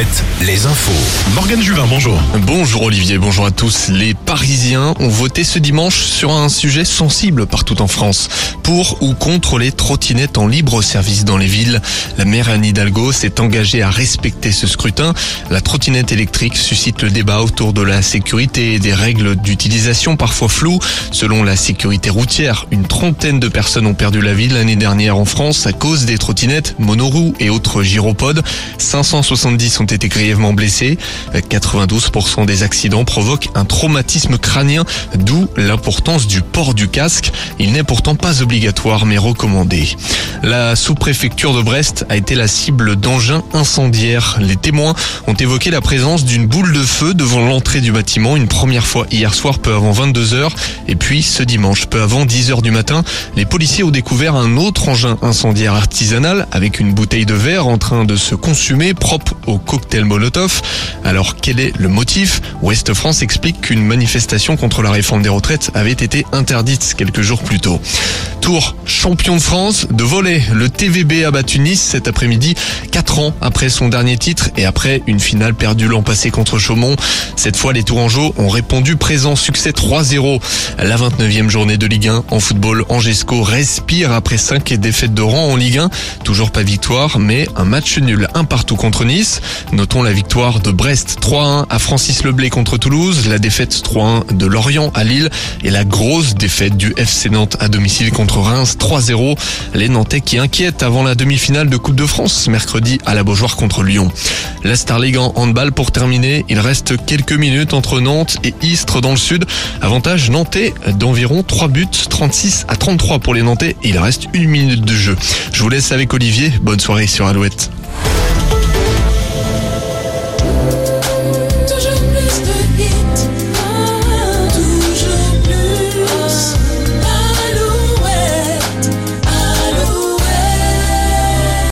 Alouette, les infos. Morgane Juvin, bonjour. Bonjour Olivier, bonjour à tous. Les Parisiens ont voté ce dimanche sur un sujet sensible partout en France. Pour ou contre les trottinettes en libre service dans les villes. La maire Anne Hidalgo s'est engagée à respecter ce scrutin. La trottinette électrique suscite le débat autour de la sécurité et des règles d'utilisation parfois floues. Selon la sécurité routière, une trentaine de personnes ont perdu la vie l'année dernière en France à cause des trottinettes, monoroues et autres gyropodes. 570 ont été grièvement blessés. 92% des accidents provoquent un traumatisme crânien, d'où l'importance du port du casque. Il n'est pourtant pas obligatoire mais recommandé. La sous-préfecture de Brest a été la cible d'engins incendiaires. Les témoins ont évoqué la présence d'une boule de feu devant l'entrée du bâtiment une première fois hier soir peu avant 22 heures et puis ce dimanche peu avant 10 heures du matin. Les policiers ont découvert un autre engin incendiaire artisanal avec une bouteille de verre en train de se consumer propre au cocktail Molotov. Alors quel est le motif? Ouest France explique qu'une manifestation contre la réforme des retraites avait été interdite quelques jours plus tôt. Tour champion de France de volley. Le TVB a battu Nice cet après-midi, 4 ans après son dernier titre et après une finale perdue l'an passé contre Chaumont. Cette fois, les Tourangeaux ont répondu présent succès 3-0. La 29e journée de Ligue 1 en football, Angesco respire après 5 défaites de rang en Ligue 1. Toujours pas victoire, mais un match nul, un partout contre Nice. Notons la victoire de Brest 3-1 à Francis Leblé contre Toulouse, la défaite 3-1 de Lorient à Lille et la grosse défaite du FC Nantes à domicile Reims 3-0. Les Nantais qui inquiètent avant la demi-finale de Coupe de France mercredi à la Beaujoire contre Lyon. La Star League en handball pour terminer. Il reste quelques minutes entre Nantes et Istres dans le sud. Avantage nantais d'environ 3 buts, 36 à 33 pour les Nantais. Il reste une minute de jeu. Je vous laisse avec Olivier. Bonne soirée sur Alouette.